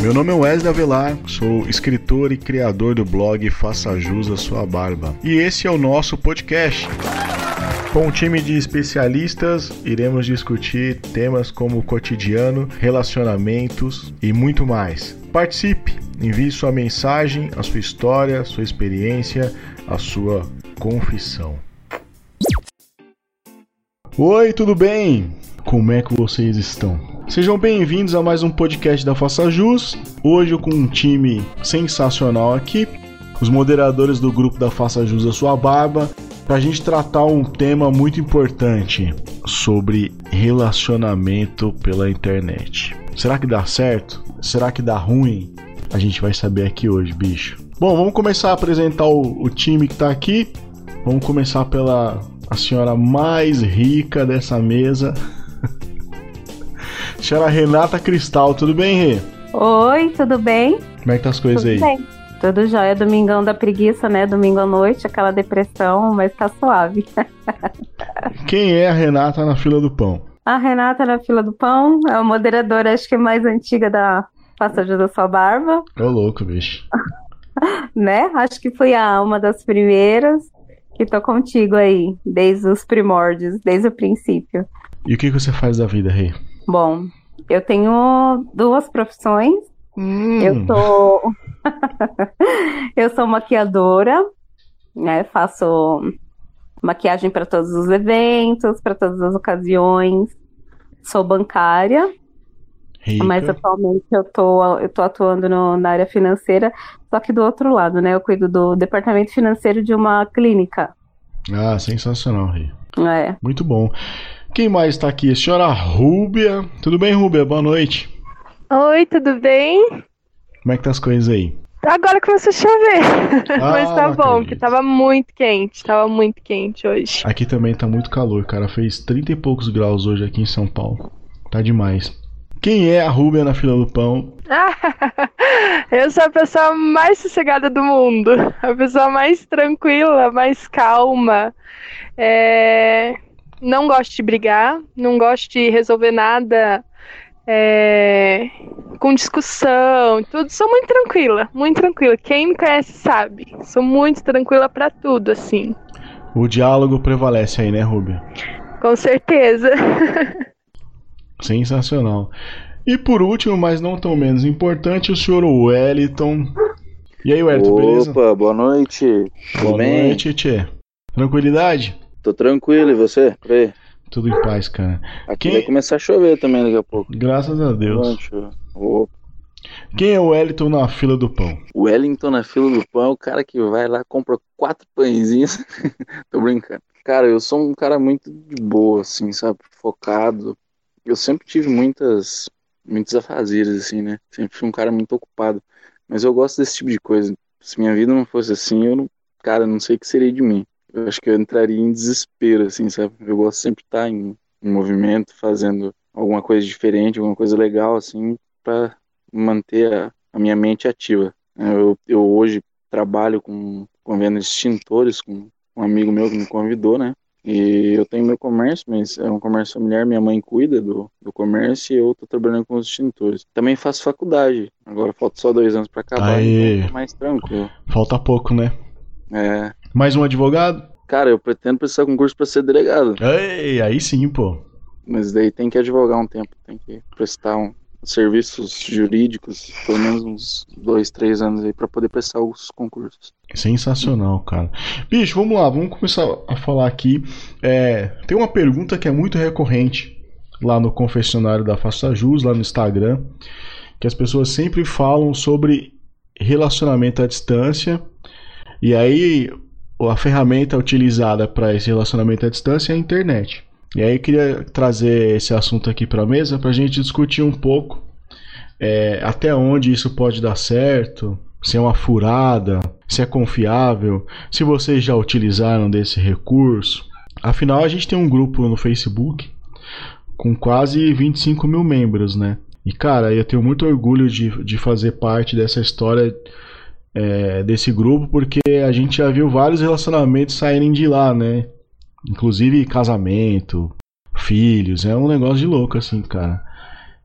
Meu nome é Wesley Avelar, sou escritor e criador do blog Faça Jus a Sua Barba. E esse é o nosso podcast. Com um time de especialistas, iremos discutir temas como cotidiano, relacionamentos e muito mais. Participe, envie sua mensagem, a sua história, sua experiência, a sua confissão. Oi, tudo bem? Como é que vocês estão? Sejam bem-vindos a mais um podcast da Faça Jus. Hoje com um time sensacional aqui, os moderadores do grupo da Faça Jus a Sua Barba, para a gente tratar um tema muito importante sobre relacionamento pela internet. Será que dá certo? Será que dá ruim? A gente vai saber aqui hoje, bicho. Bom, vamos começar a apresentar o, o time que está aqui. Vamos começar pela a senhora mais rica dessa mesa. Senhora Renata Cristal, tudo bem, Rê? Oi, tudo bem? Como é que tá as coisas tudo aí? Bem. Tudo jóia, domingão da preguiça, né? Domingo à noite, aquela depressão, mas tá suave. Quem é a Renata na fila do pão? A Renata na fila do pão é a moderadora, acho que mais antiga da Passagem da Sua Barba. Ô louco, bicho. né? Acho que fui a uma das primeiras que tô contigo aí, desde os primórdios, desde o princípio. E o que você faz da vida, Rei? Bom, eu tenho duas profissões. Hum. Eu sou eu sou maquiadora, né? Faço maquiagem para todos os eventos, para todas as ocasiões. Sou bancária. Rica. Mas atualmente eu tô, eu tô atuando no, na área financeira, só que do outro lado, né? Eu cuido do departamento financeiro de uma clínica. Ah, sensacional, Rei. É. Muito bom. Quem mais está aqui? A senhora Rúbia. Tudo bem, Rúbia? Boa noite. Oi, tudo bem? Como é que tá as coisas aí? Agora começou a chover. Ah, Mas tá bom, acredito. que tava muito quente. Tava muito quente hoje. Aqui também tá muito calor, cara. Fez 30 e poucos graus hoje aqui em São Paulo. Tá demais. Quem é a Rúbia na fila do pão? eu sou a pessoa mais sossegada do mundo. A pessoa mais tranquila, mais calma. É não gosto de brigar, não gosto de resolver nada é, com discussão, tudo. Sou muito tranquila, muito tranquila. Quem me conhece sabe. Sou muito tranquila para tudo, assim. O diálogo prevalece aí, né, Rubia? Com certeza. Sensacional. E por último, mas não tão menos importante, o senhor Wellington. E aí, Wellington, Opa, beleza? Opa, boa noite. Boa bem? noite, Tchê. Tranquilidade? Tô tranquilo, e você? Por Tudo em paz, cara. Aqui Quem... vai começar a chover também daqui a pouco. Graças a Deus. Opa. Quem é o Wellington na fila do pão? O Wellington na fila do pão é o cara que vai lá, compra quatro pãezinhos. Tô brincando. Cara, eu sou um cara muito de boa, assim, sabe? Focado. Eu sempre tive muitas, muitos afazeres, assim, né? Sempre fui um cara muito ocupado. Mas eu gosto desse tipo de coisa. Se minha vida não fosse assim, eu não, cara, não sei o que seria de mim eu acho que eu entraria em desespero, assim, sabe? Eu gosto sempre de estar em, em movimento, fazendo alguma coisa diferente, alguma coisa legal, assim, para manter a, a, minha mente ativa. Eu, eu hoje trabalho com, com venda de extintores, com um amigo meu que me convidou, né? E eu tenho meu comércio, mas é um comércio familiar, minha mãe cuida do, do comércio e eu tô trabalhando com os extintores. Também faço faculdade, agora falta só dois anos para acabar, Aê. então é mais tranquilo. Falta pouco, né? É. Mais um advogado? Cara, eu pretendo prestar concurso para ser delegado. Ei, aí sim, pô. Mas daí tem que advogar um tempo, tem que prestar um, serviços jurídicos, pelo menos uns dois, três anos aí para poder prestar os concursos. Sensacional, cara. Bicho, vamos lá, vamos começar a falar aqui. É, tem uma pergunta que é muito recorrente lá no confessionário da Faça Jus, lá no Instagram, que as pessoas sempre falam sobre relacionamento à distância e aí a ferramenta utilizada para esse relacionamento à distância é a internet. E aí eu queria trazer esse assunto aqui para a mesa para a gente discutir um pouco é, até onde isso pode dar certo, se é uma furada, se é confiável, se vocês já utilizaram desse recurso. Afinal, a gente tem um grupo no Facebook com quase 25 mil membros, né? E cara, eu tenho muito orgulho de, de fazer parte dessa história é, desse grupo, porque a gente já viu vários relacionamentos saírem de lá, né? Inclusive casamento, filhos, é um negócio de louco assim, cara.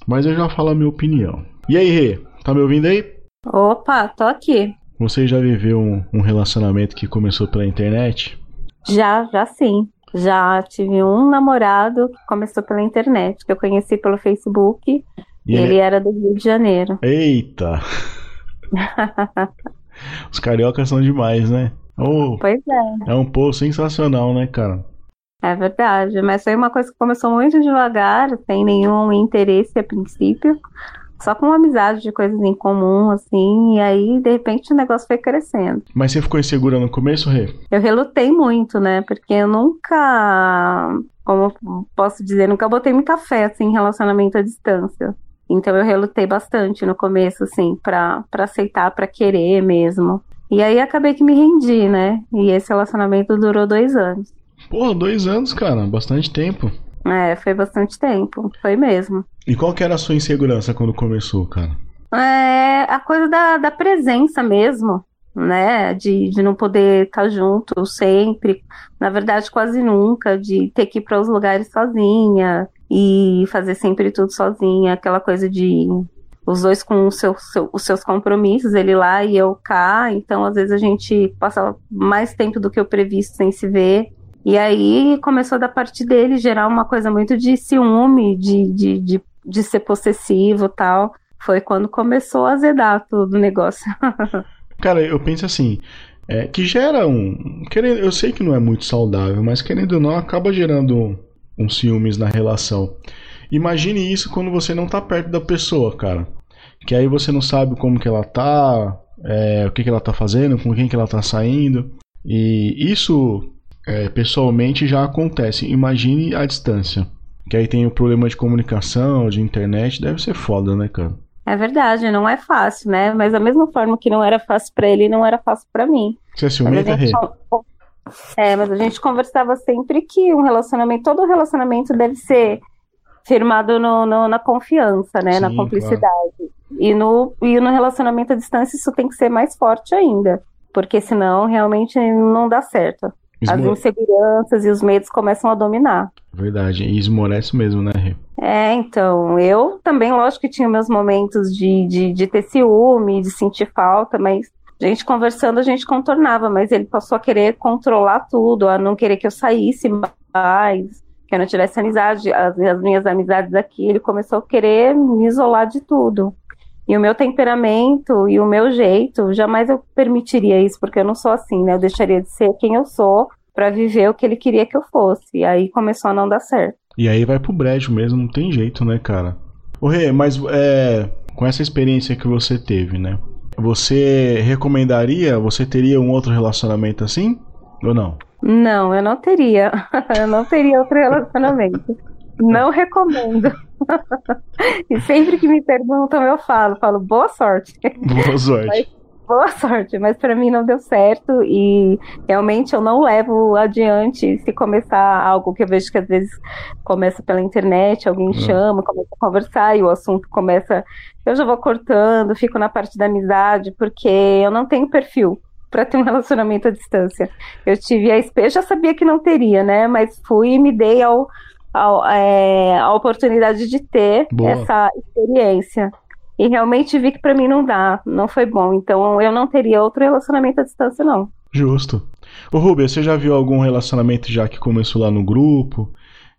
Mas eu já falo a minha opinião. E aí, Rê, tá me ouvindo aí? Opa, tô aqui. Você já viveu um, um relacionamento que começou pela internet? Já, já sim. Já tive um namorado que começou pela internet, que eu conheci pelo Facebook. E ele era do Rio de Janeiro. Eita! Os cariocas são demais, né? Oh, pois é. É um povo sensacional, né, cara? É verdade, mas foi uma coisa que começou muito devagar, sem nenhum interesse a princípio, só com amizade de coisas em comum, assim, e aí de repente o negócio foi crescendo. Mas você ficou insegura no começo, Rê? Eu relutei muito, né? Porque eu nunca, como posso dizer, nunca botei muita fé assim, em relacionamento à distância. Então eu relutei bastante no começo, assim, pra, pra aceitar, pra querer mesmo. E aí acabei que me rendi, né? E esse relacionamento durou dois anos. Porra, dois anos, cara, bastante tempo. É, foi bastante tempo, foi mesmo. E qual que era a sua insegurança quando começou, cara? É a coisa da, da presença mesmo, né? De, de não poder estar junto sempre, na verdade quase nunca, de ter que ir para os lugares sozinha e fazer sempre tudo sozinha, aquela coisa de os dois com seu, seu, os seus compromissos, ele lá e eu cá, então às vezes a gente passa mais tempo do que o previsto sem se ver. E aí começou da parte dele gerar uma coisa muito de ciúme, de, de, de, de ser possessivo tal. Foi quando começou a azedar tudo o negócio. Cara, eu penso assim, é, que gera um. Querendo, eu sei que não é muito saudável, mas querendo ou não, acaba gerando um, um ciúmes na relação. Imagine isso quando você não tá perto da pessoa, cara. Que aí você não sabe como que ela tá, é, o que, que ela tá fazendo, com quem que ela tá saindo. E isso é, pessoalmente já acontece. Imagine a distância. Que aí tem o problema de comunicação, de internet, deve ser foda, né, cara? É verdade, não é fácil, né? Mas da mesma forma que não era fácil para ele, não era fácil para mim. Você é ciumenta, Rê? É, mas a gente conversava sempre que um relacionamento, todo relacionamento deve ser firmado no, no na confiança, né? Sim, na cumplicidade. Claro. E, no, e no relacionamento à distância isso tem que ser mais forte ainda. Porque senão realmente não dá certo. As inseguranças e os medos começam a dominar. Verdade, e esmorece mesmo, né, Rê? É, então, eu também, lógico que tinha meus momentos de, de, de ter ciúme, de sentir falta, mas a gente conversando, a gente contornava, mas ele passou a querer controlar tudo, a não querer que eu saísse mais, que eu não tivesse amizade, as, as minhas amizades aqui, ele começou a querer me isolar de tudo. E o meu temperamento e o meu jeito, jamais eu permitiria isso, porque eu não sou assim, né? Eu deixaria de ser quem eu sou para viver o que ele queria que eu fosse. E aí começou a não dar certo. E aí vai pro brejo mesmo, não tem jeito, né, cara? Ô Rê, mas é, com essa experiência que você teve, né? Você recomendaria, você teria um outro relacionamento assim? Ou não? Não, eu não teria. eu não teria outro relacionamento. Não recomendo. e sempre que me perguntam, eu falo, falo, boa sorte. Boa sorte. Mas, boa sorte, mas para mim não deu certo e realmente eu não levo adiante se começar algo que eu vejo que às vezes começa pela internet, alguém hum. chama, começa a conversar e o assunto começa, eu já vou cortando, fico na parte da amizade, porque eu não tenho perfil para ter um relacionamento à distância. Eu tive a eu já sabia que não teria, né? Mas fui e me dei ao a, é, a oportunidade de ter Boa. essa experiência. E realmente vi que para mim não dá, não foi bom. Então eu não teria outro relacionamento à distância, não. Justo. Ô Rubens, você já viu algum relacionamento já que começou lá no grupo?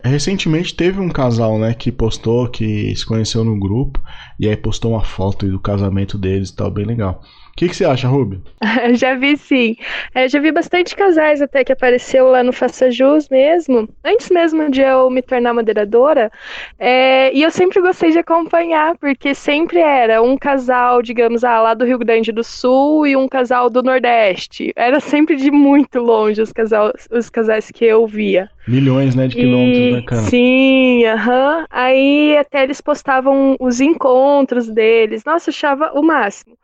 Recentemente teve um casal, né, que postou que se conheceu no grupo e aí postou uma foto do casamento deles e tal, bem legal que, que você acha, Ruby? já vi sim. É, já vi bastante casais até que apareceu lá no Faça Jus mesmo, antes mesmo de eu me tornar moderadora. É, e eu sempre gostei de acompanhar, porque sempre era um casal, digamos, ah, lá do Rio Grande do Sul e um casal do Nordeste. Era sempre de muito longe os, casal, os casais que eu via. Milhões, né, de quilômetros, e, né, cara? Sim, aham. Aí até eles postavam os encontros deles. Nossa, eu achava o máximo.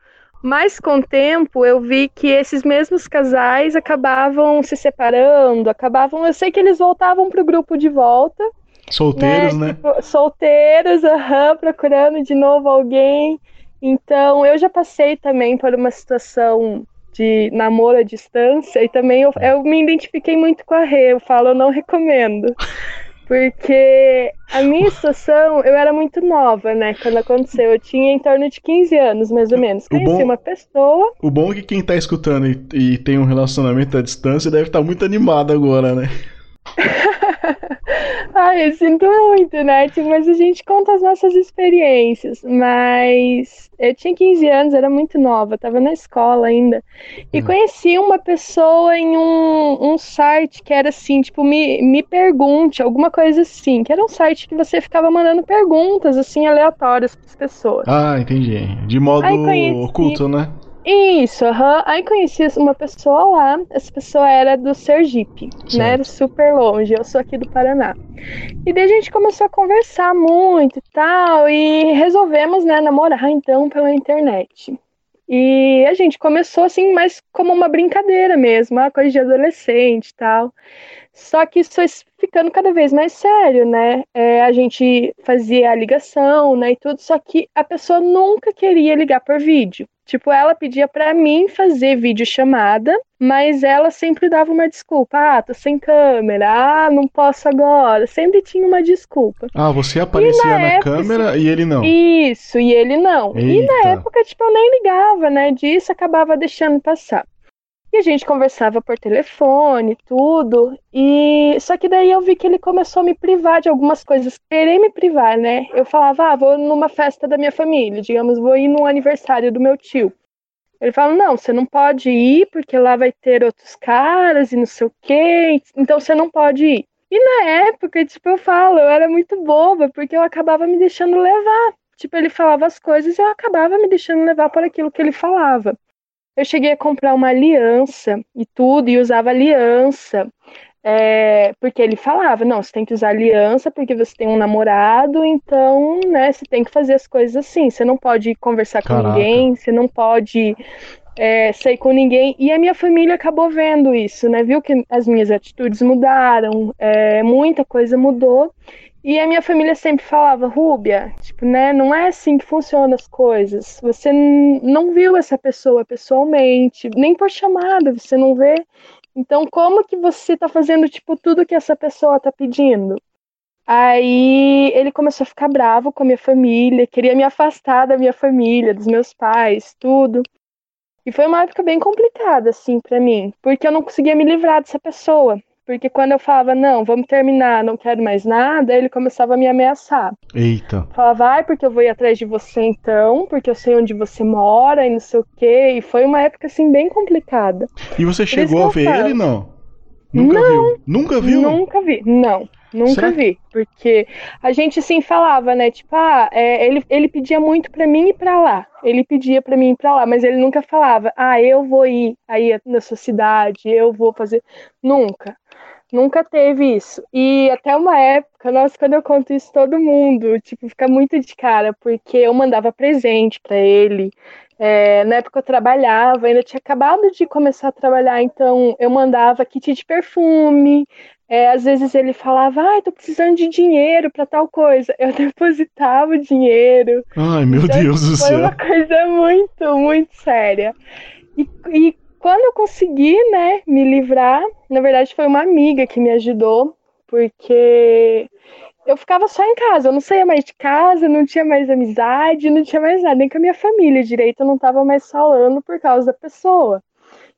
Mas com o tempo eu vi que esses mesmos casais acabavam se separando, acabavam. Eu sei que eles voltavam para o grupo de volta. Solteiros, né? né? Tipo, solteiros, aham, procurando de novo alguém. Então eu já passei também por uma situação de namoro à distância, e também eu, eu me identifiquei muito com a Rê, eu falo, eu não recomendo. Porque a minha situação, eu era muito nova, né? Quando aconteceu, eu tinha em torno de 15 anos, mais ou menos. Conheci bom, uma pessoa. O bom é que quem tá escutando e, e tem um relacionamento à distância deve estar tá muito animado agora, né? Ai, eu sinto muito, né? Tipo, mas a gente conta as nossas experiências. Mas eu tinha 15 anos, era muito nova, tava na escola ainda. E hum. conheci uma pessoa em um, um site que era assim, tipo, me, me pergunte, alguma coisa assim. Que era um site que você ficava mandando perguntas, assim, aleatórias para as pessoas. Ah, entendi. De modo conheci... oculto, né? Isso, uhum. aí conheci uma pessoa lá, essa pessoa era do Sergipe, certo. né? Era super longe, eu sou aqui do Paraná. E daí a gente começou a conversar muito e tal, e resolvemos, né, namorar então pela internet. E a gente começou assim, mais como uma brincadeira mesmo, uma coisa de adolescente e tal. Só que isso foi ficando cada vez mais sério, né? É, a gente fazia a ligação, né, e tudo, só que a pessoa nunca queria ligar por vídeo. Tipo, ela pedia para mim fazer vídeo chamada, mas ela sempre dava uma desculpa. Ah, tô sem câmera. Ah, não posso agora. Sempre tinha uma desculpa. Ah, você aparecia na, na época, câmera e ele não. Isso, e ele não. Eita. E na época, tipo, eu nem ligava, né? Disso acabava deixando passar. E a gente conversava por telefone, tudo. E só que daí eu vi que ele começou a me privar de algumas coisas, querer me privar, né? Eu falava, ah, vou numa festa da minha família, digamos, vou ir no aniversário do meu tio. Ele fala, não, você não pode ir porque lá vai ter outros caras e não sei o quê, então você não pode ir. E na época, tipo, eu falo, eu era muito boba, porque eu acabava me deixando levar. Tipo, ele falava as coisas e eu acabava me deixando levar por aquilo que ele falava. Eu cheguei a comprar uma aliança e tudo, e usava aliança. É, porque ele falava, não, você tem que usar aliança porque você tem um namorado, então, né, você tem que fazer as coisas assim. Você não pode conversar Caraca. com ninguém, você não pode é, sair com ninguém. E a minha família acabou vendo isso, né? Viu que as minhas atitudes mudaram, é, muita coisa mudou. E a minha família sempre falava, Rúbia, tipo, né, não é assim que funcionam as coisas. Você não viu essa pessoa pessoalmente, nem por chamada, você não vê. Então, como que você tá fazendo, tipo, tudo que essa pessoa tá pedindo? Aí ele começou a ficar bravo com a minha família, queria me afastar da minha família, dos meus pais, tudo. E foi uma época bem complicada, assim, para mim, porque eu não conseguia me livrar dessa pessoa. Porque quando eu falava, não, vamos terminar, não quero mais nada, ele começava a me ameaçar. Eita. Falava, vai, porque eu vou ir atrás de você então, porque eu sei onde você mora e não sei o quê. E foi uma época, assim, bem complicada. E você chegou a ver ele, não? Nunca não, viu? Nunca viu? Nunca vi, não. Nunca Será? vi, porque a gente assim falava, né? Tipo, ah, é, ele, ele pedia muito para mim ir para lá. Ele pedia para mim ir para lá, mas ele nunca falava, ah, eu vou ir aí na sua cidade, eu vou fazer. Nunca. Nunca teve isso. E até uma época, nossa, quando eu conto isso, todo mundo, tipo, fica muito de cara, porque eu mandava presente para ele. É, na época eu trabalhava, ainda tinha acabado de começar a trabalhar, então eu mandava kit de perfume, é, às vezes ele falava, ai, ah, tô precisando de dinheiro para tal coisa. Eu depositava o dinheiro. Ai, meu então, Deus do céu. Foi uma coisa muito, muito séria. E, e quando eu consegui, né, me livrar, na verdade foi uma amiga que me ajudou, porque eu ficava só em casa, eu não saía mais de casa, não tinha mais amizade, não tinha mais nada, nem com a minha família direito, eu não tava mais falando por causa da pessoa.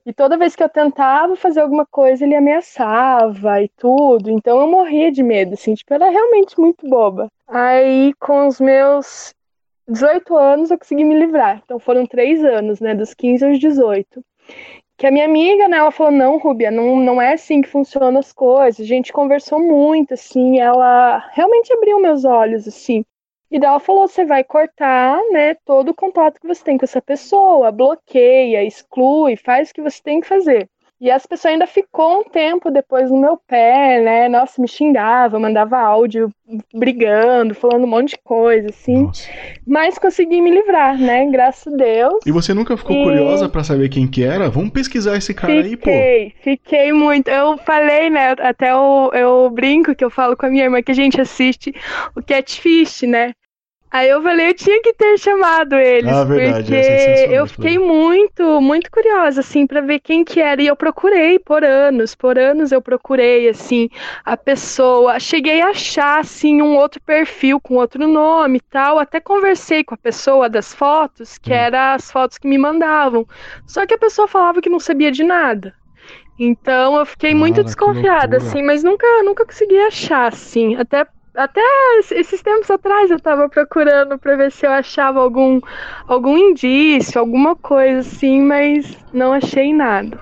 E toda vez que eu tentava fazer alguma coisa, ele ameaçava e tudo. Então eu morria de medo, assim, tipo, era realmente muito boba. Aí, com os meus 18 anos, eu consegui me livrar. Então foram três anos, né, dos 15 aos 18. Que a minha amiga, né, ela falou, não, Rubia, não, não é assim que funcionam as coisas. A gente conversou muito, assim, ela realmente abriu meus olhos, assim. E daí ela falou: você vai cortar, né, todo o contato que você tem com essa pessoa, bloqueia, exclui, faz o que você tem que fazer. E as pessoas ainda ficou um tempo depois no meu pé, né? Nossa, me xingava, mandava áudio brigando, falando um monte de coisa, assim. Nossa. Mas consegui me livrar, né? Graças a Deus. E você nunca ficou e... curiosa para saber quem que era? Vamos pesquisar esse cara fiquei, aí, pô. Fiquei, fiquei muito. Eu falei, né? Até eu, eu brinco que eu falo com a minha irmã que a gente assiste o Catfish, né? Aí eu falei, eu tinha que ter chamado eles, ah, verdade, porque é eu fiquei muito, muito curiosa, assim, para ver quem que era. E eu procurei por anos, por anos eu procurei, assim, a pessoa. Cheguei a achar, assim, um outro perfil com outro nome e tal. Até conversei com a pessoa das fotos, que hum. eram as fotos que me mandavam. Só que a pessoa falava que não sabia de nada. Então eu fiquei muito desconfiada, assim, mas nunca, nunca consegui achar, assim. Até até esses tempos atrás eu tava procurando para ver se eu achava algum, algum indício, alguma coisa assim, mas não achei nada.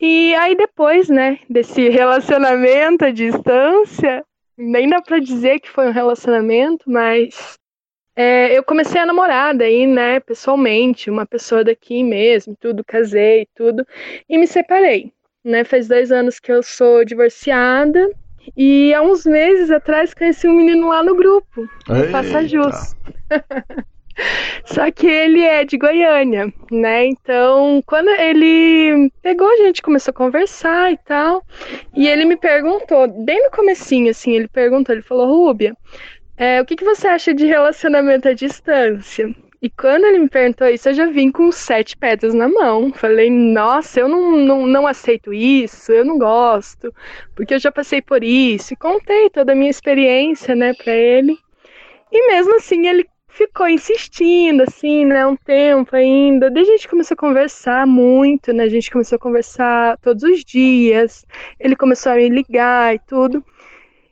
E aí depois, né, desse relacionamento à distância, nem dá pra dizer que foi um relacionamento, mas é, eu comecei a namorar daí, né, pessoalmente, uma pessoa daqui mesmo, tudo, casei, tudo, e me separei, né, faz dois anos que eu sou divorciada, e há uns meses atrás conheci um menino lá no grupo, no Faça Jus. Só que ele é de Goiânia, né? Então, quando ele pegou, a gente começou a conversar e tal. E ele me perguntou, bem no comecinho, assim, ele perguntou, ele falou, Rúbia, é, o que, que você acha de relacionamento à distância? E quando ele me perguntou isso, eu já vim com sete pedras na mão. Falei, nossa, eu não, não, não aceito isso, eu não gosto, porque eu já passei por isso. E contei toda a minha experiência, né, pra ele. E mesmo assim, ele ficou insistindo, assim, né, um tempo ainda. Daí a gente começou a conversar muito, né, a gente começou a conversar todos os dias. Ele começou a me ligar e tudo.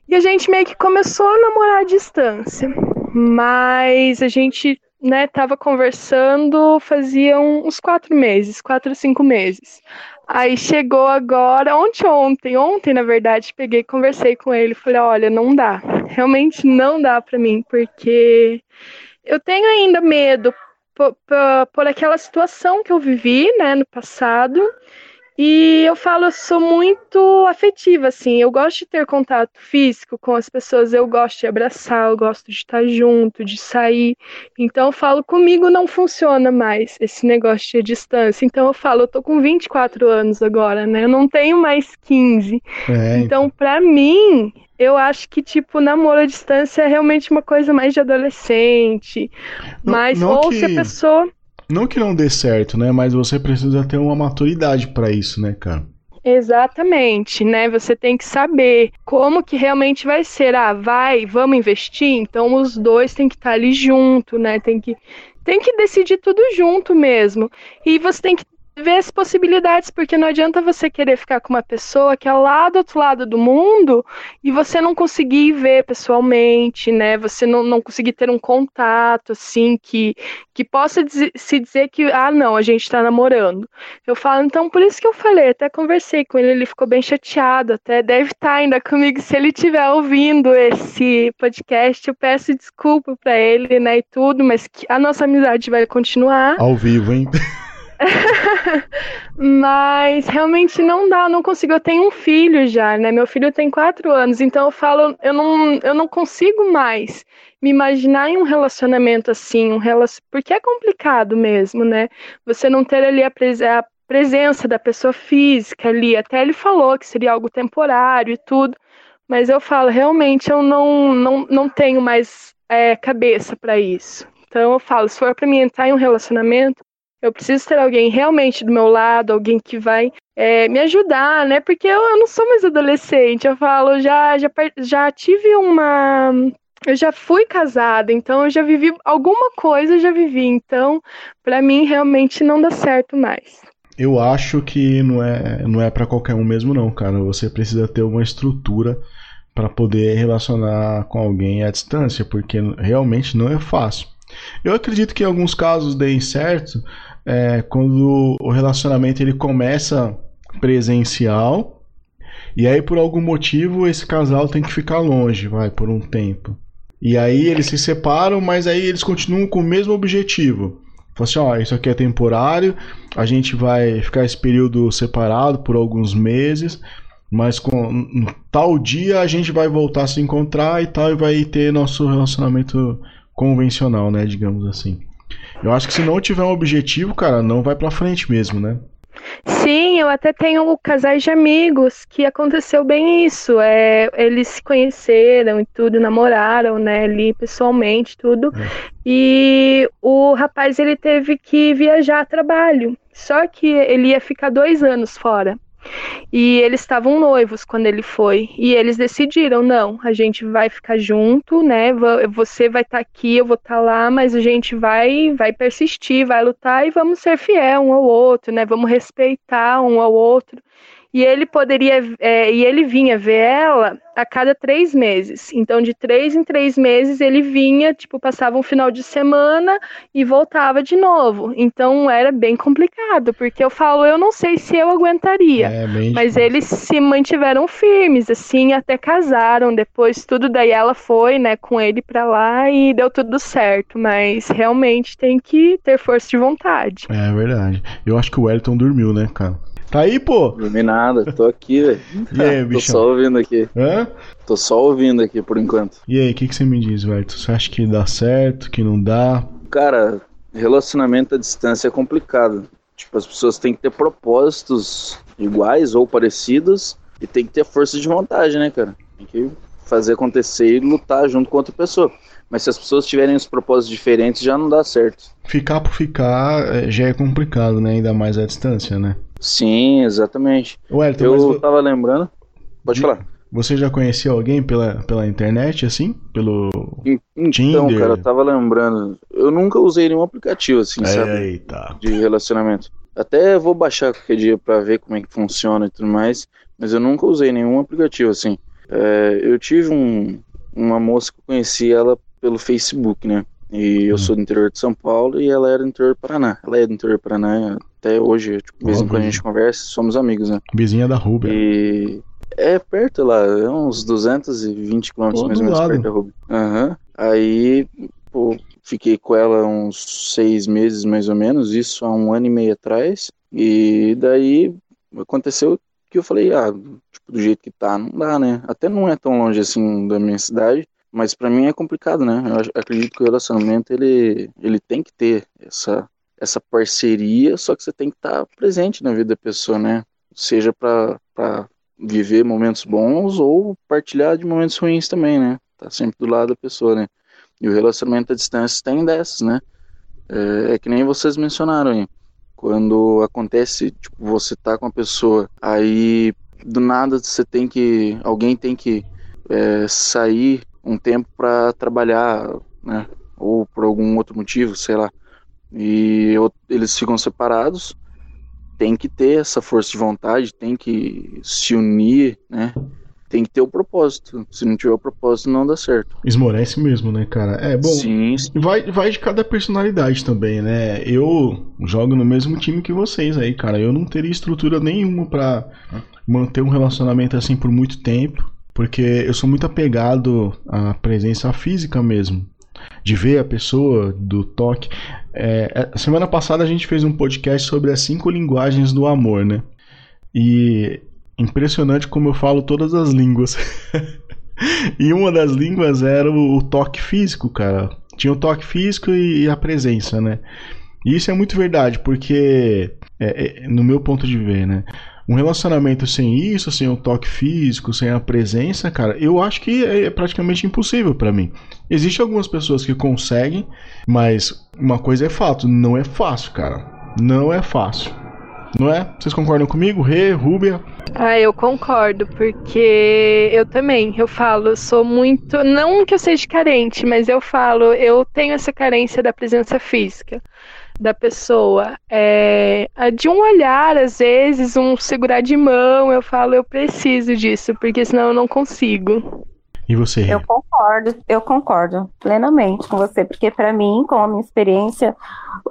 E a gente meio que começou a namorar à distância. Mas a gente né, tava conversando fazia uns quatro meses, quatro cinco meses. Aí chegou agora, ontem, ontem, ontem, na verdade, peguei, conversei com ele, falei, olha, não dá, realmente não dá para mim, porque eu tenho ainda medo por, por, por aquela situação que eu vivi, né, no passado, e eu falo, eu sou muito afetiva, assim. Eu gosto de ter contato físico com as pessoas, eu gosto de abraçar, eu gosto de estar junto, de sair. Então eu falo, comigo não funciona mais esse negócio de distância. Então eu falo, eu tô com 24 anos agora, né? Eu não tenho mais 15. É, então, para mim, eu acho que, tipo, namoro à distância é realmente uma coisa mais de adolescente. Não, mas, não ou que... se a pessoa. Não que não dê certo, né? Mas você precisa ter uma maturidade para isso, né, cara? Exatamente, né? Você tem que saber como que realmente vai ser. Ah, vai, vamos investir? Então os dois têm que estar ali junto, né? Tem que tem que decidir tudo junto mesmo. E você tem que ver as possibilidades, porque não adianta você querer ficar com uma pessoa que é lá do outro lado do mundo e você não conseguir ver pessoalmente, né? Você não, não conseguir ter um contato, assim, que, que possa se dizer que, ah, não, a gente tá namorando. Eu falo, então, por isso que eu falei, até conversei com ele, ele ficou bem chateado, até deve estar tá ainda comigo. Se ele estiver ouvindo esse podcast, eu peço desculpa para ele, né, e tudo, mas que a nossa amizade vai continuar. Ao vivo, hein? Mas realmente não dá, não consigo. Eu tenho um filho já, né? Meu filho tem quatro anos, então eu falo, eu não, eu não consigo mais me imaginar em um relacionamento assim, um relacion... porque é complicado mesmo, né? Você não ter ali a, pres... a presença da pessoa física ali. Até ele falou que seria algo temporário e tudo, mas eu falo, realmente eu não, não, não tenho mais é, cabeça para isso. Então eu falo, se for para mim entrar em um relacionamento, eu preciso ter alguém realmente do meu lado, alguém que vai é, me ajudar, né? Porque eu, eu, não sou mais adolescente. Eu falo, já, já, já tive uma. Eu já fui casada, então eu já vivi alguma coisa, eu já vivi. Então, para mim, realmente não dá certo mais. Eu acho que não é, não é para qualquer um mesmo, não, cara. Você precisa ter uma estrutura para poder relacionar com alguém à distância, porque realmente não é fácil. Eu acredito que em alguns casos deem certo, é, quando o relacionamento ele começa presencial e aí por algum motivo esse casal tem que ficar longe, vai por um tempo. E aí eles se separam, mas aí eles continuam com o mesmo objetivo. Fala assim, ó, isso aqui é temporário, a gente vai ficar esse período separado por alguns meses, mas com tal dia a gente vai voltar a se encontrar e tal e vai ter nosso relacionamento convencional, né, digamos assim. Eu acho que se não tiver um objetivo, cara, não vai pra frente mesmo, né? Sim, eu até tenho casais de amigos que aconteceu bem isso. É, eles se conheceram e tudo, namoraram, né, ali pessoalmente, tudo. É. E o rapaz ele teve que viajar a trabalho. Só que ele ia ficar dois anos fora. E eles estavam noivos quando ele foi. E eles decidiram: não, a gente vai ficar junto, né? Você vai estar tá aqui, eu vou estar tá lá, mas a gente vai, vai persistir, vai lutar e vamos ser fiel um ao outro, né? Vamos respeitar um ao outro e ele poderia é, e ele vinha ver ela a cada três meses. Então, de três em três meses ele vinha, tipo, passava um final de semana e voltava de novo. Então era bem complicado, porque eu falo, eu não sei se eu aguentaria. É, mas eles se mantiveram firmes, assim, até casaram. Depois tudo daí ela foi, né, com ele para lá e deu tudo certo. Mas realmente tem que ter força de vontade. É verdade. Eu acho que o Wellington dormiu, né, cara? Tá aí, pô? Dormi nada, tô aqui, velho. E aí, bicho? Tô só ouvindo aqui. Hã? Tô só ouvindo aqui por enquanto. E aí, o que, que você me diz, velho? Você acha que dá certo, que não dá? Cara, relacionamento à distância é complicado. Tipo, as pessoas têm que ter propósitos iguais ou parecidos e tem que ter força de vontade, né, cara? Tem que fazer acontecer e lutar junto com outra pessoa. Mas se as pessoas tiverem os propósitos diferentes, já não dá certo. Ficar por ficar é, já é complicado, né? Ainda mais à distância, né? Sim, exatamente. Wellington, eu mas... tava lembrando. Pode de... falar. Você já conhecia alguém pela, pela internet, assim? Pelo então, Tinder? cara, eu tava lembrando. Eu nunca usei nenhum aplicativo, assim, Eita. sabe? De relacionamento. Até vou baixar qualquer dia pra ver como é que funciona e tudo mais. Mas eu nunca usei nenhum aplicativo, assim. É, eu tive um, uma moça que eu conheci ela pelo Facebook, né? E eu hum. sou do interior de São Paulo e ela era do interior do Paraná. Ela é do interior do Paraná até hoje, tipo, em quando a gente conversa, somos amigos, né? Vizinha da Rubia. E é perto lá, é uns 220 quilômetros mais ou menos lado. perto da. Aham. Uhum. Aí, pô, fiquei com ela uns seis meses mais ou menos, isso há um ano e meio atrás. E daí aconteceu que eu falei, ah, tipo, do jeito que tá, não dá, né? Até não é tão longe assim da minha cidade. Mas para mim é complicado, né? Eu acredito que o relacionamento ele, ele tem que ter essa, essa parceria, só que você tem que estar presente na vida da pessoa, né? Seja para viver momentos bons ou partilhar de momentos ruins também, né? Tá sempre do lado da pessoa, né? E o relacionamento à distância tem dessas, né? É, é que nem vocês mencionaram aí. Quando acontece, tipo, você tá com a pessoa, aí do nada você tem que. Alguém tem que é, sair um tempo para trabalhar, né? Ou por algum outro motivo, sei lá. E eu, eles ficam separados. Tem que ter essa força de vontade, tem que se unir, né? Tem que ter o propósito. Se não tiver o propósito, não dá certo. Esmorece mesmo, né, cara? É bom. Sim, sim. Vai, vai de cada personalidade também, né? Eu jogo no mesmo time que vocês aí, cara. Eu não teria estrutura nenhuma para manter um relacionamento assim por muito tempo porque eu sou muito apegado à presença física mesmo, de ver a pessoa, do toque. É, é, semana passada a gente fez um podcast sobre as cinco linguagens do amor, né? E impressionante como eu falo todas as línguas. e uma das línguas era o, o, toque físico, cara. Tinha o toque físico e, e a presença, né? E isso é muito verdade, porque, é, é, no meu ponto de ver, né? Um relacionamento sem isso, sem o toque físico, sem a presença, cara, eu acho que é praticamente impossível para mim. Existem algumas pessoas que conseguem, mas uma coisa é fato, não é fácil, cara. Não é fácil. Não é? Vocês concordam comigo? Rê, Rúbia? Ah, eu concordo, porque eu também, eu falo, sou muito, não que eu seja carente, mas eu falo, eu tenho essa carência da presença física da pessoa. É, de um olhar, às vezes, um segurar de mão, eu falo, eu preciso disso, porque senão eu não consigo. E você? Eu concordo, eu concordo plenamente com você, porque para mim, com a minha experiência,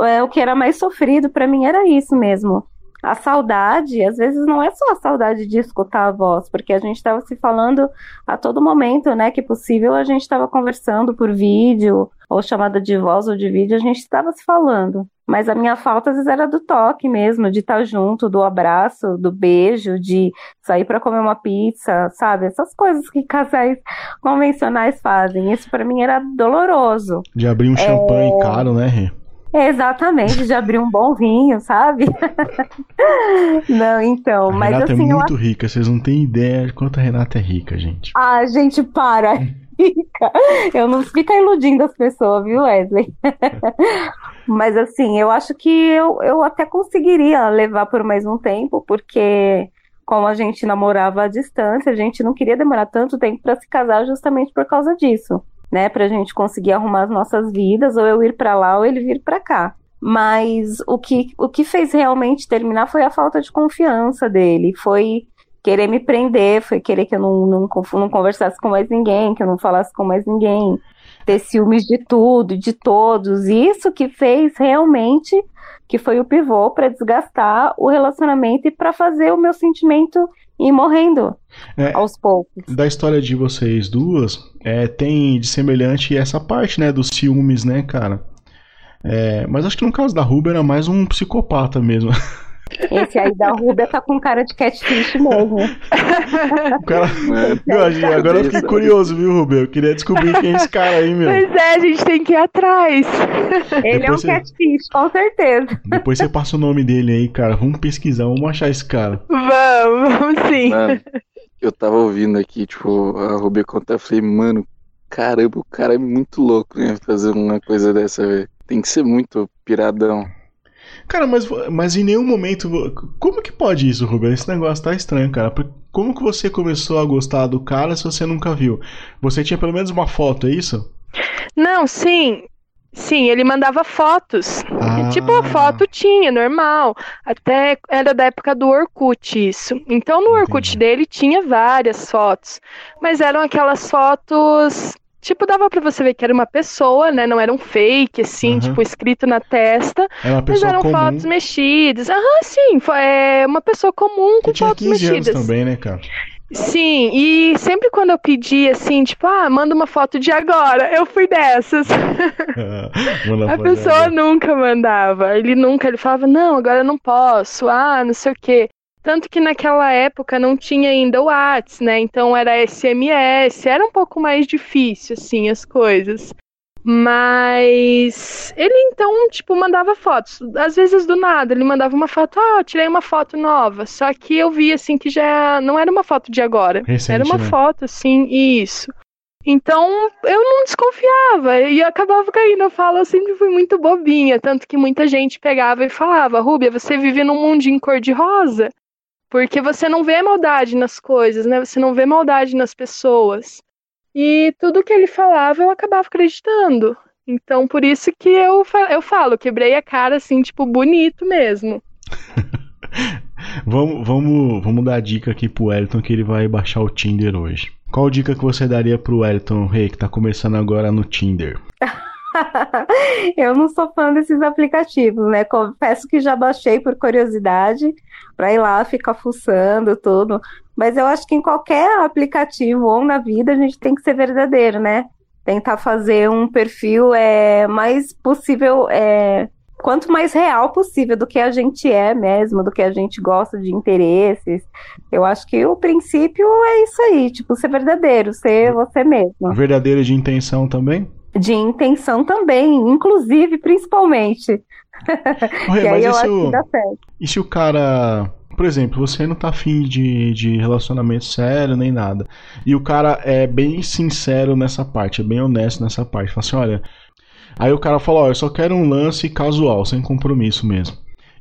é, o que era mais sofrido para mim era isso mesmo a saudade, às vezes não é só a saudade de escutar a voz, porque a gente estava se falando a todo momento, né, que possível a gente estava conversando por vídeo, ou chamada de voz ou de vídeo, a gente estava se falando. Mas a minha falta às vezes era do toque mesmo, de estar junto, do abraço, do beijo, de sair para comer uma pizza, sabe? Essas coisas que casais convencionais fazem. Isso para mim era doloroso. De abrir um champanhe é... caro, né, Rê? Exatamente, de abrir um bom vinho, sabe? não, então, a mas Renata assim. é muito eu... rica, vocês não têm ideia de quanto a Renata é rica, gente. Ah, gente, para! Rica. Eu não fico iludindo as pessoas, viu, Wesley? mas assim, eu acho que eu, eu até conseguiria levar por mais um tempo, porque como a gente namorava à distância, a gente não queria demorar tanto tempo para se casar justamente por causa disso né, para a gente conseguir arrumar as nossas vidas, ou eu ir para lá ou ele vir para cá. Mas o que, o que fez realmente terminar foi a falta de confiança dele, foi querer me prender, foi querer que eu não, não, não conversasse com mais ninguém, que eu não falasse com mais ninguém, ter ciúmes de tudo, de todos. Isso que fez realmente que foi o pivô para desgastar o relacionamento e para fazer o meu sentimento ir morrendo é, aos poucos. Da história de vocês duas, é, tem de semelhante essa parte, né, dos ciúmes, né, cara? É, mas acho que no caso da Ruby era mais um psicopata mesmo. Esse aí da Rubia tá com cara de catfish mesmo. Cara... meu, agora eu fiquei curioso, viu, Rubia? Eu queria descobrir quem é esse cara aí, meu. Pois é, a gente tem que ir atrás. Ele Depois é um você... catfish, com certeza. Depois você passa o nome dele aí, cara. Vamos pesquisar, vamos achar esse cara. Vamos, vamos sim. Mano, eu tava ouvindo aqui, tipo, a Rubia contar, eu falei, mano, caramba, o cara é muito louco, né? Fazer uma coisa dessa, velho. Tem que ser muito piradão. Cara, mas, mas em nenhum momento. Como que pode isso, Rubens? Esse negócio tá estranho, cara. Como que você começou a gostar do cara se você nunca viu? Você tinha pelo menos uma foto, é isso? Não, sim. Sim, ele mandava fotos. Ah. Tipo, a foto tinha, normal. Até era da época do Orkut isso. Então no Orkut Entendi. dele tinha várias fotos. Mas eram aquelas fotos Tipo, dava pra você ver que era uma pessoa, né? Não era um fake, assim, uhum. tipo, escrito na testa. Era mas eram comum. fotos mexidas. Aham, sim. Foi é, uma pessoa comum com fotos 15 mexidas. Também, né, cara? Sim, e sempre quando eu pedi assim, tipo, ah, manda uma foto de agora, eu fui dessas. a pessoa nunca mandava. Ele nunca, ele falava, não, agora eu não posso, ah, não sei o quê. Tanto que naquela época não tinha ainda o Whats, né? Então era SMS, era um pouco mais difícil, assim, as coisas. Mas ele então, tipo, mandava fotos. Às vezes do nada, ele mandava uma foto, ah, eu tirei uma foto nova. Só que eu vi assim que já não era uma foto de agora. Recente, era uma né? foto, assim, isso. Então eu não desconfiava e acabava caindo. Eu falo, eu sempre fui muito bobinha. Tanto que muita gente pegava e falava, Rúbia, você vive num mundinho cor-de-rosa. Porque você não vê maldade nas coisas, né? Você não vê maldade nas pessoas. E tudo que ele falava eu acabava acreditando. Então, por isso que eu, eu falo, quebrei a cara assim, tipo, bonito mesmo. vamos, vamos, vamos dar dica aqui pro Elton que ele vai baixar o Tinder hoje. Qual dica que você daria pro Elton Rei, que tá começando agora no Tinder? eu não sou fã desses aplicativos, né? Confesso que já baixei por curiosidade para ir lá ficar fuçando tudo. Mas eu acho que em qualquer aplicativo ou na vida a gente tem que ser verdadeiro, né? Tentar fazer um perfil é mais possível, é, quanto mais real possível do que a gente é mesmo, do que a gente gosta de interesses. Eu acho que o princípio é isso aí, tipo, ser verdadeiro, ser você mesmo. Verdadeiro de intenção também? De intenção também, inclusive, principalmente. Ué, mas e se, o, e se o cara. Por exemplo, você não tá afim de, de relacionamento sério nem nada. E o cara é bem sincero nessa parte, é bem honesto nessa parte. Fala assim, olha. Aí o cara fala, ó, eu só quero um lance casual, sem compromisso mesmo.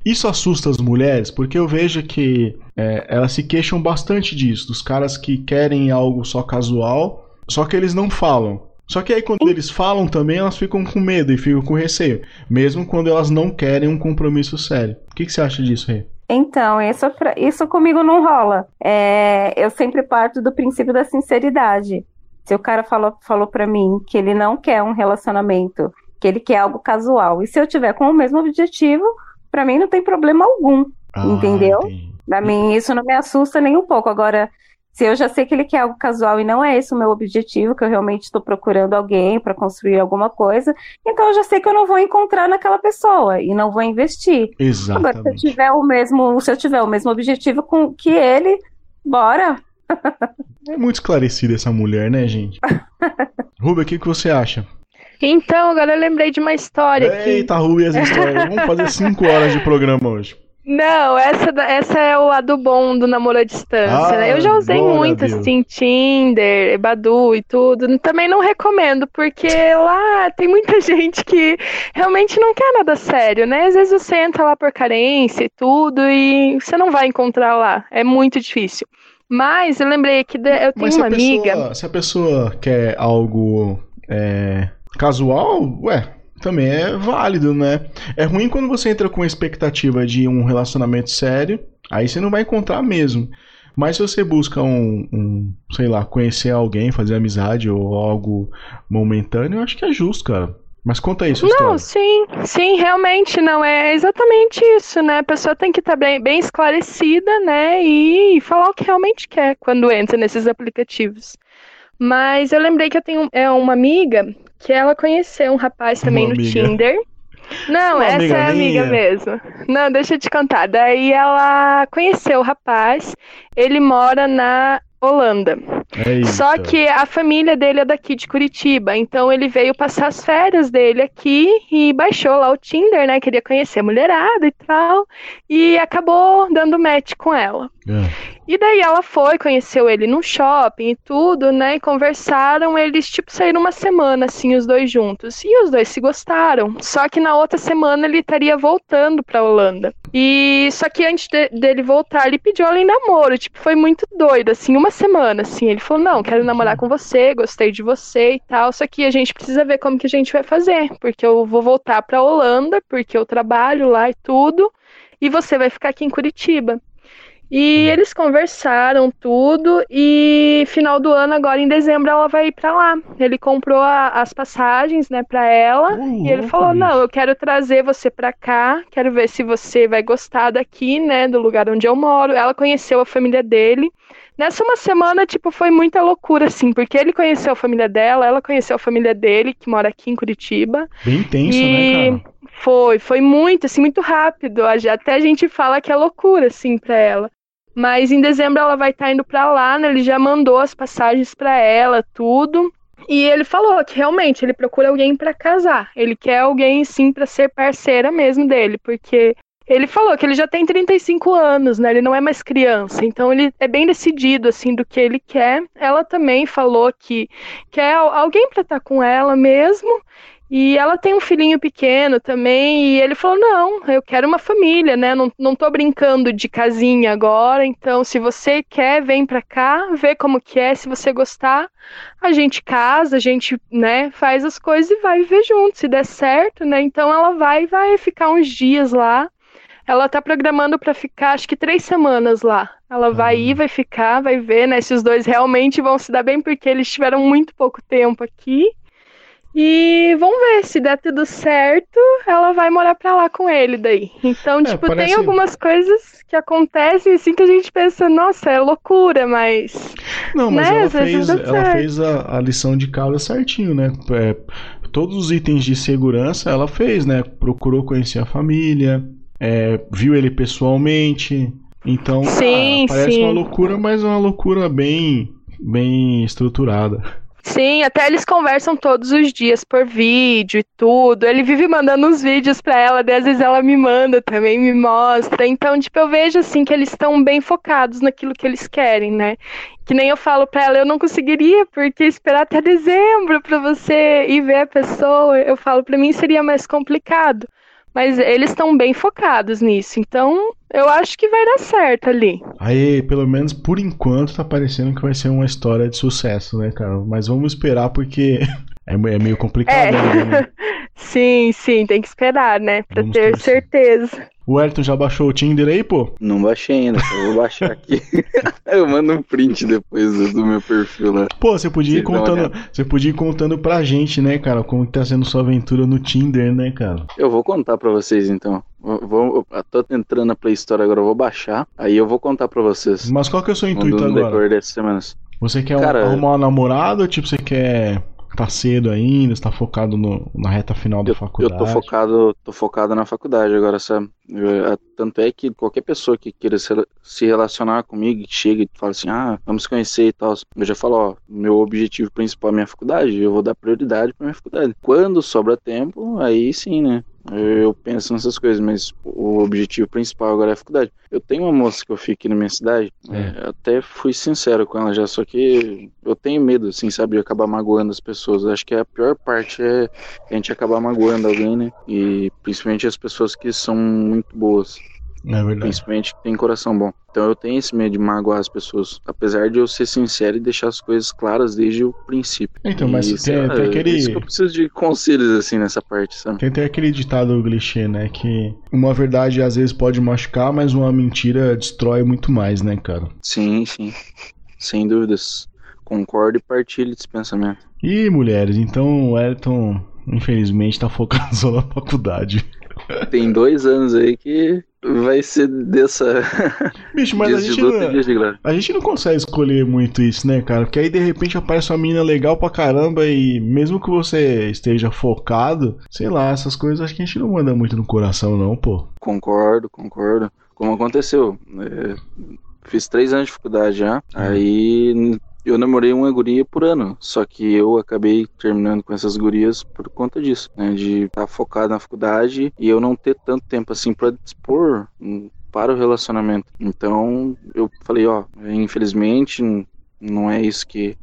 Isso assusta as mulheres, porque eu vejo que é, elas se queixam bastante disso, dos caras que querem algo só casual, só que eles não falam. Só que aí quando eles falam também, elas ficam com medo e ficam com receio. Mesmo quando elas não querem um compromisso sério. O que, que você acha disso, Rê? Então, isso, isso comigo não rola. É, eu sempre parto do princípio da sinceridade. Se o cara falou, falou para mim que ele não quer um relacionamento, que ele quer algo casual, e se eu tiver com o mesmo objetivo, para mim não tem problema algum. Ah, entendeu? Para mim isso não me assusta nem um pouco. Agora, se eu já sei que ele quer algo casual e não é esse o meu objetivo, que eu realmente estou procurando alguém para construir alguma coisa, então eu já sei que eu não vou encontrar naquela pessoa e não vou investir. Exatamente. Agora, se eu tiver o mesmo, se eu tiver o mesmo objetivo com que ele, bora. É muito esclarecida essa mulher, né, gente? Rubia, o que, que você acha? Então, agora eu lembrei de uma história Eita, aqui. Eita, Rui, essa história. Vamos fazer cinco horas de programa hoje. Não, essa, essa é o lado bom do namoro à distância, ah, né? Eu já usei muito, assim, Tinder, Badu e tudo. Também não recomendo, porque lá tem muita gente que realmente não quer nada sério, né? Às vezes você entra lá por carência e tudo, e você não vai encontrar lá. É muito difícil. Mas eu lembrei que eu tenho uma amiga. Pessoa, se a pessoa quer algo é, casual, ué, também é válido, né? É ruim quando você entra com a expectativa de um relacionamento sério, aí você não vai encontrar mesmo. Mas se você busca um, um, sei lá, conhecer alguém, fazer amizade ou algo momentâneo, eu acho que é justo, cara. Mas conta isso, Não, sim, sim, realmente não é exatamente isso, né? A pessoa tem que estar bem, bem esclarecida, né? E falar o que realmente quer quando entra nesses aplicativos. Mas eu lembrei que eu tenho é, uma amiga que ela conheceu um rapaz também uma no amiga. Tinder. Não, uma essa é a amiga mesmo. Não, deixa eu te contar. Daí ela conheceu o rapaz, ele mora na Holanda. Eita. Só que a família dele é daqui de Curitiba, então ele veio passar as férias dele aqui e baixou lá o Tinder, né? Queria conhecer a mulherada e tal, e acabou dando match com ela. É. E daí ela foi, conheceu ele no shopping e tudo, né? E conversaram, eles tipo saíram uma semana assim os dois juntos. E os dois se gostaram. Só que na outra semana ele estaria voltando para Holanda. E só que antes de, dele voltar, ele pediu ela em namoro, tipo, foi muito doido assim, uma semana assim. Ele falou: "Não, quero namorar com você, gostei de você e tal, só que a gente precisa ver como que a gente vai fazer, porque eu vou voltar para Holanda, porque eu trabalho lá e tudo, e você vai ficar aqui em Curitiba". E eles conversaram tudo e final do ano, agora em dezembro, ela vai ir para lá. Ele comprou a, as passagens, né, para ela uhum, e ele falou: "Não, eu quero trazer você para cá, quero ver se você vai gostar daqui, né, do lugar onde eu moro". Ela conheceu a família dele. Nessa uma semana, tipo, foi muita loucura, assim, porque ele conheceu a família dela, ela conheceu a família dele, que mora aqui em Curitiba. Bem intenso, né, e... né, cara? Foi, foi muito, assim, muito rápido. Até a gente fala que é loucura, assim, pra ela. Mas em dezembro ela vai estar tá indo para lá, né? Ele já mandou as passagens para ela, tudo. E ele falou que realmente ele procura alguém para casar. Ele quer alguém sim para ser parceira mesmo dele, porque ele falou que ele já tem 35 anos, né? Ele não é mais criança, então ele é bem decidido assim do que ele quer. Ela também falou que quer alguém para estar tá com ela mesmo e ela tem um filhinho pequeno também, e ele falou: não, eu quero uma família, né? Não, não tô brincando de casinha agora, então se você quer, vem pra cá, vê como que é, se você gostar, a gente casa, a gente, né, faz as coisas e vai viver junto, se der certo, né? Então ela vai vai ficar uns dias lá. Ela tá programando para ficar, acho que três semanas lá. Ela vai ir, vai ficar, vai ver, né, se os dois realmente vão se dar bem, porque eles tiveram muito pouco tempo aqui. E vamos ver, se der tudo certo, ela vai morar pra lá com ele daí. Então, é, tipo, parece... tem algumas coisas que acontecem assim que a gente pensa, nossa, é loucura, mas. Não, mas né? ela, fez, ela fez a, a, lição de casa certinho, né? É, todos os itens de segurança ela fez, né? Procurou conhecer a família, é, viu ele pessoalmente. Então, sim, ah, parece sim. uma loucura, mas é uma loucura bem, bem estruturada. Sim, até eles conversam todos os dias por vídeo e tudo. Ele vive mandando uns vídeos para ela, às vezes ela me manda também, me mostra. Então, tipo, eu vejo assim que eles estão bem focados naquilo que eles querem, né? Que nem eu falo para ela, eu não conseguiria, porque esperar até dezembro para você ir ver a pessoa, eu falo, para mim seria mais complicado. Mas eles estão bem focados nisso, então eu acho que vai dar certo ali. Aí, pelo menos por enquanto, tá parecendo que vai ser uma história de sucesso, né, cara? Mas vamos esperar porque é, é meio complicado. É. Né? sim, sim, tem que esperar, né? Pra vamos ter torcer. certeza. O Elton já baixou o Tinder aí, pô? Não baixei ainda, eu vou baixar aqui. eu mando um print depois do, meu perfil lá. Pô, você podia ir contando, você podia ir contando pra gente, né, cara, como tá sendo sua aventura no Tinder, né, cara? Eu vou contar pra vocês então. Vou, eu tô entrando na Play Store agora, eu vou baixar, aí eu vou contar pra vocês. Mas qual que é o seu intuito agora? decorrer dessas semanas. Você quer cara, arrumar uma namorada ou tipo você quer tá cedo ainda, está focado no, na reta final da eu, faculdade? Eu tô focado, tô focado na faculdade agora, sabe? Eu, tanto é que qualquer pessoa que queira se, se relacionar comigo, que chega e fala assim, ah, vamos conhecer e tal, eu já falo, ó, meu objetivo principal é minha faculdade, eu vou dar prioridade pra minha faculdade. Quando sobra tempo, aí sim, né? Eu penso nessas coisas, mas o objetivo principal agora é a faculdade. Eu tenho uma moça que eu fico aqui na minha cidade, é. É, até fui sincero com ela já, só que eu tenho medo, assim, sabe, de acabar magoando as pessoas. Acho que a pior parte é a gente acabar magoando alguém, né? E principalmente as pessoas que são muito boas. É verdade. Principalmente que tem coração bom. Então eu tenho esse medo de magoar as pessoas. Apesar de eu ser sincero e deixar as coisas claras desde o princípio. Então, mas e, tem, tem aquele. Isso que eu preciso de conselhos assim nessa parte, sabe? Tem, tem aquele ditado clichê, né? Que uma verdade às vezes pode machucar, mas uma mentira destrói muito mais, né, cara? Sim, sim. Sem dúvidas. Concordo e partilho desse pensamento. E mulheres, então o Elton, infelizmente, tá focado só na faculdade. Tem dois anos aí que vai ser dessa. Bicho, mas a gente, não, a gente não consegue escolher muito isso, né, cara? Porque aí de repente aparece uma mina legal pra caramba e mesmo que você esteja focado, sei lá, essas coisas acho que a gente não manda muito no coração, não, pô. Concordo, concordo. Como aconteceu? É, fiz três anos de faculdade já, hum. aí eu namorei uma guria por ano, só que eu acabei terminando com essas gurias por conta disso, né? De estar tá focado na faculdade e eu não ter tanto tempo assim para dispor para o relacionamento. Então eu falei, ó, infelizmente não é isso que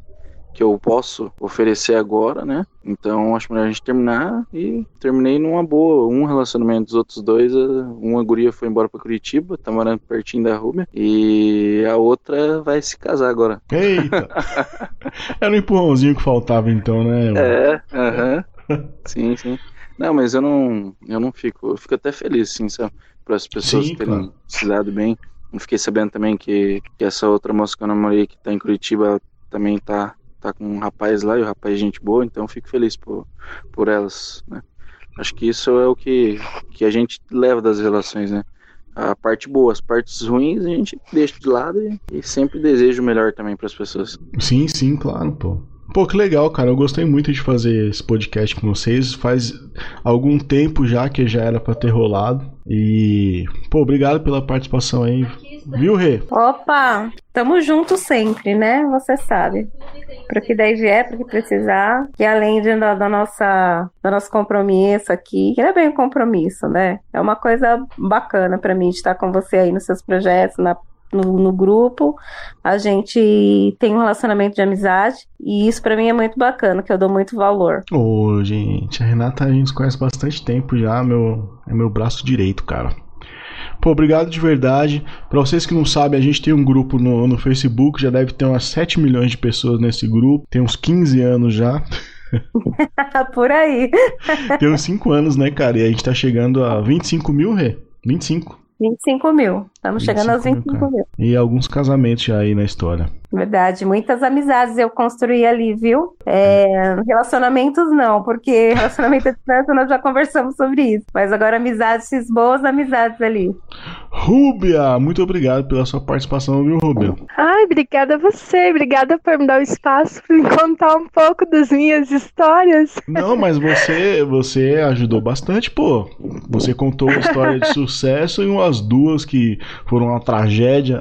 que eu posso oferecer agora, né? Então acho melhor a gente terminar e terminei numa boa, um relacionamento dos outros dois, uma guria foi embora para Curitiba, tá morando pertinho da Rúbia e a outra vai se casar agora. Eita! Era um empurrãozinho que faltava então, né? É, aham. Uh -huh. sim, sim. Não, mas eu não, eu não fico, eu fico até feliz, sim, sabe? Para as pessoas sim, terem claro. se dado bem. Eu fiquei sabendo também que, que essa outra moça que eu namorei que tá em Curitiba também tá tá com um rapaz lá e o rapaz é gente boa, então fico feliz por, por elas, né? Acho que isso é o que, que a gente leva das relações, né? A parte boa, as partes ruins a gente deixa de lado e, e sempre deseja o melhor também para as pessoas. Sim, sim, claro, pô. Pô, que legal, cara. Eu gostei muito de fazer esse podcast com vocês. Faz algum tempo já que já era para ter rolado. E, pô, obrigado pela participação aí. Viu, Rê? Opa, tamo junto sempre, né? Você sabe. Para que daí vier, para que precisar. E além de, da, da, nossa, do nosso compromisso aqui, que não é bem um compromisso, né? É uma coisa bacana para mim de estar com você aí nos seus projetos, na no, no, grupo, a gente tem um relacionamento de amizade e isso para mim é muito bacana, que eu dou muito valor. Ô, gente, a Renata a gente conhece bastante tempo já, meu, é meu braço direito, cara. Pô, obrigado de verdade. Para vocês que não sabem, a gente tem um grupo no, no Facebook, já deve ter umas 7 milhões de pessoas nesse grupo, tem uns 15 anos já. Por aí. tem uns 5 anos, né, cara? E a gente tá chegando a 25 mil, Rê? 25. 25 mil. Estamos chegando aos 25 mil. E alguns casamentos já aí na história. Verdade, muitas amizades eu construí ali, viu? É, relacionamentos não, porque relacionamento à distância nós já conversamos sobre isso. Mas agora amizades, boas amizades ali. Rúbia, muito obrigado pela sua participação, viu, Rúbia? Ai, obrigada a você, obrigada por me dar o espaço para contar um pouco das minhas histórias. Não, mas você, você ajudou bastante, pô. Você contou uma história de sucesso e umas duas que foram uma tragédia.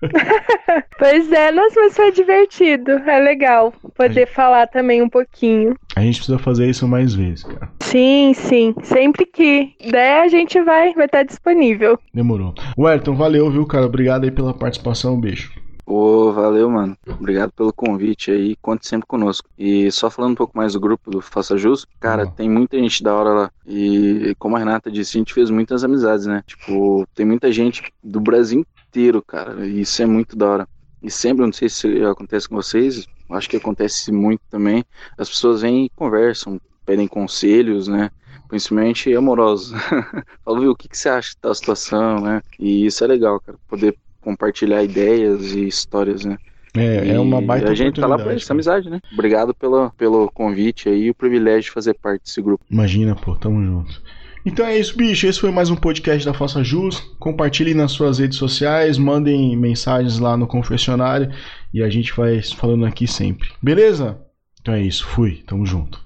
pois é, nossa, mas foi divertido. É legal poder gente... falar também um pouquinho. A gente precisa fazer isso mais vezes, cara. Sim, sim. Sempre que der, a gente vai vai estar disponível. Demorou. Werton, valeu, viu, cara? Obrigado aí pela participação. Um beijo. Ô, oh, valeu, mano. Obrigado pelo convite aí. Conte sempre conosco. E só falando um pouco mais do grupo do Faça Jus, cara, uhum. tem muita gente da hora lá. E como a Renata disse, a gente fez muitas amizades, né? Tipo, tem muita gente do Brasil inteiro, cara. Isso é muito da hora. E sempre, não sei se acontece com vocês, acho que acontece muito também. As pessoas vêm e conversam, pedem conselhos, né? Principalmente amorosos. Falam, viu, o que, que você acha da situação, né? E isso é legal, cara. Poder compartilhar ideias e histórias, né? É, e é uma baita A gente tá lá pra essa amizade, né? Obrigado pelo, pelo convite aí e o privilégio de fazer parte desse grupo. Imagina, pô, tamo junto. Então é isso, bicho. Esse foi mais um podcast da Faça Jus. Compartilhem nas suas redes sociais, mandem mensagens lá no confessionário e a gente vai falando aqui sempre. Beleza? Então é isso, fui, tamo junto.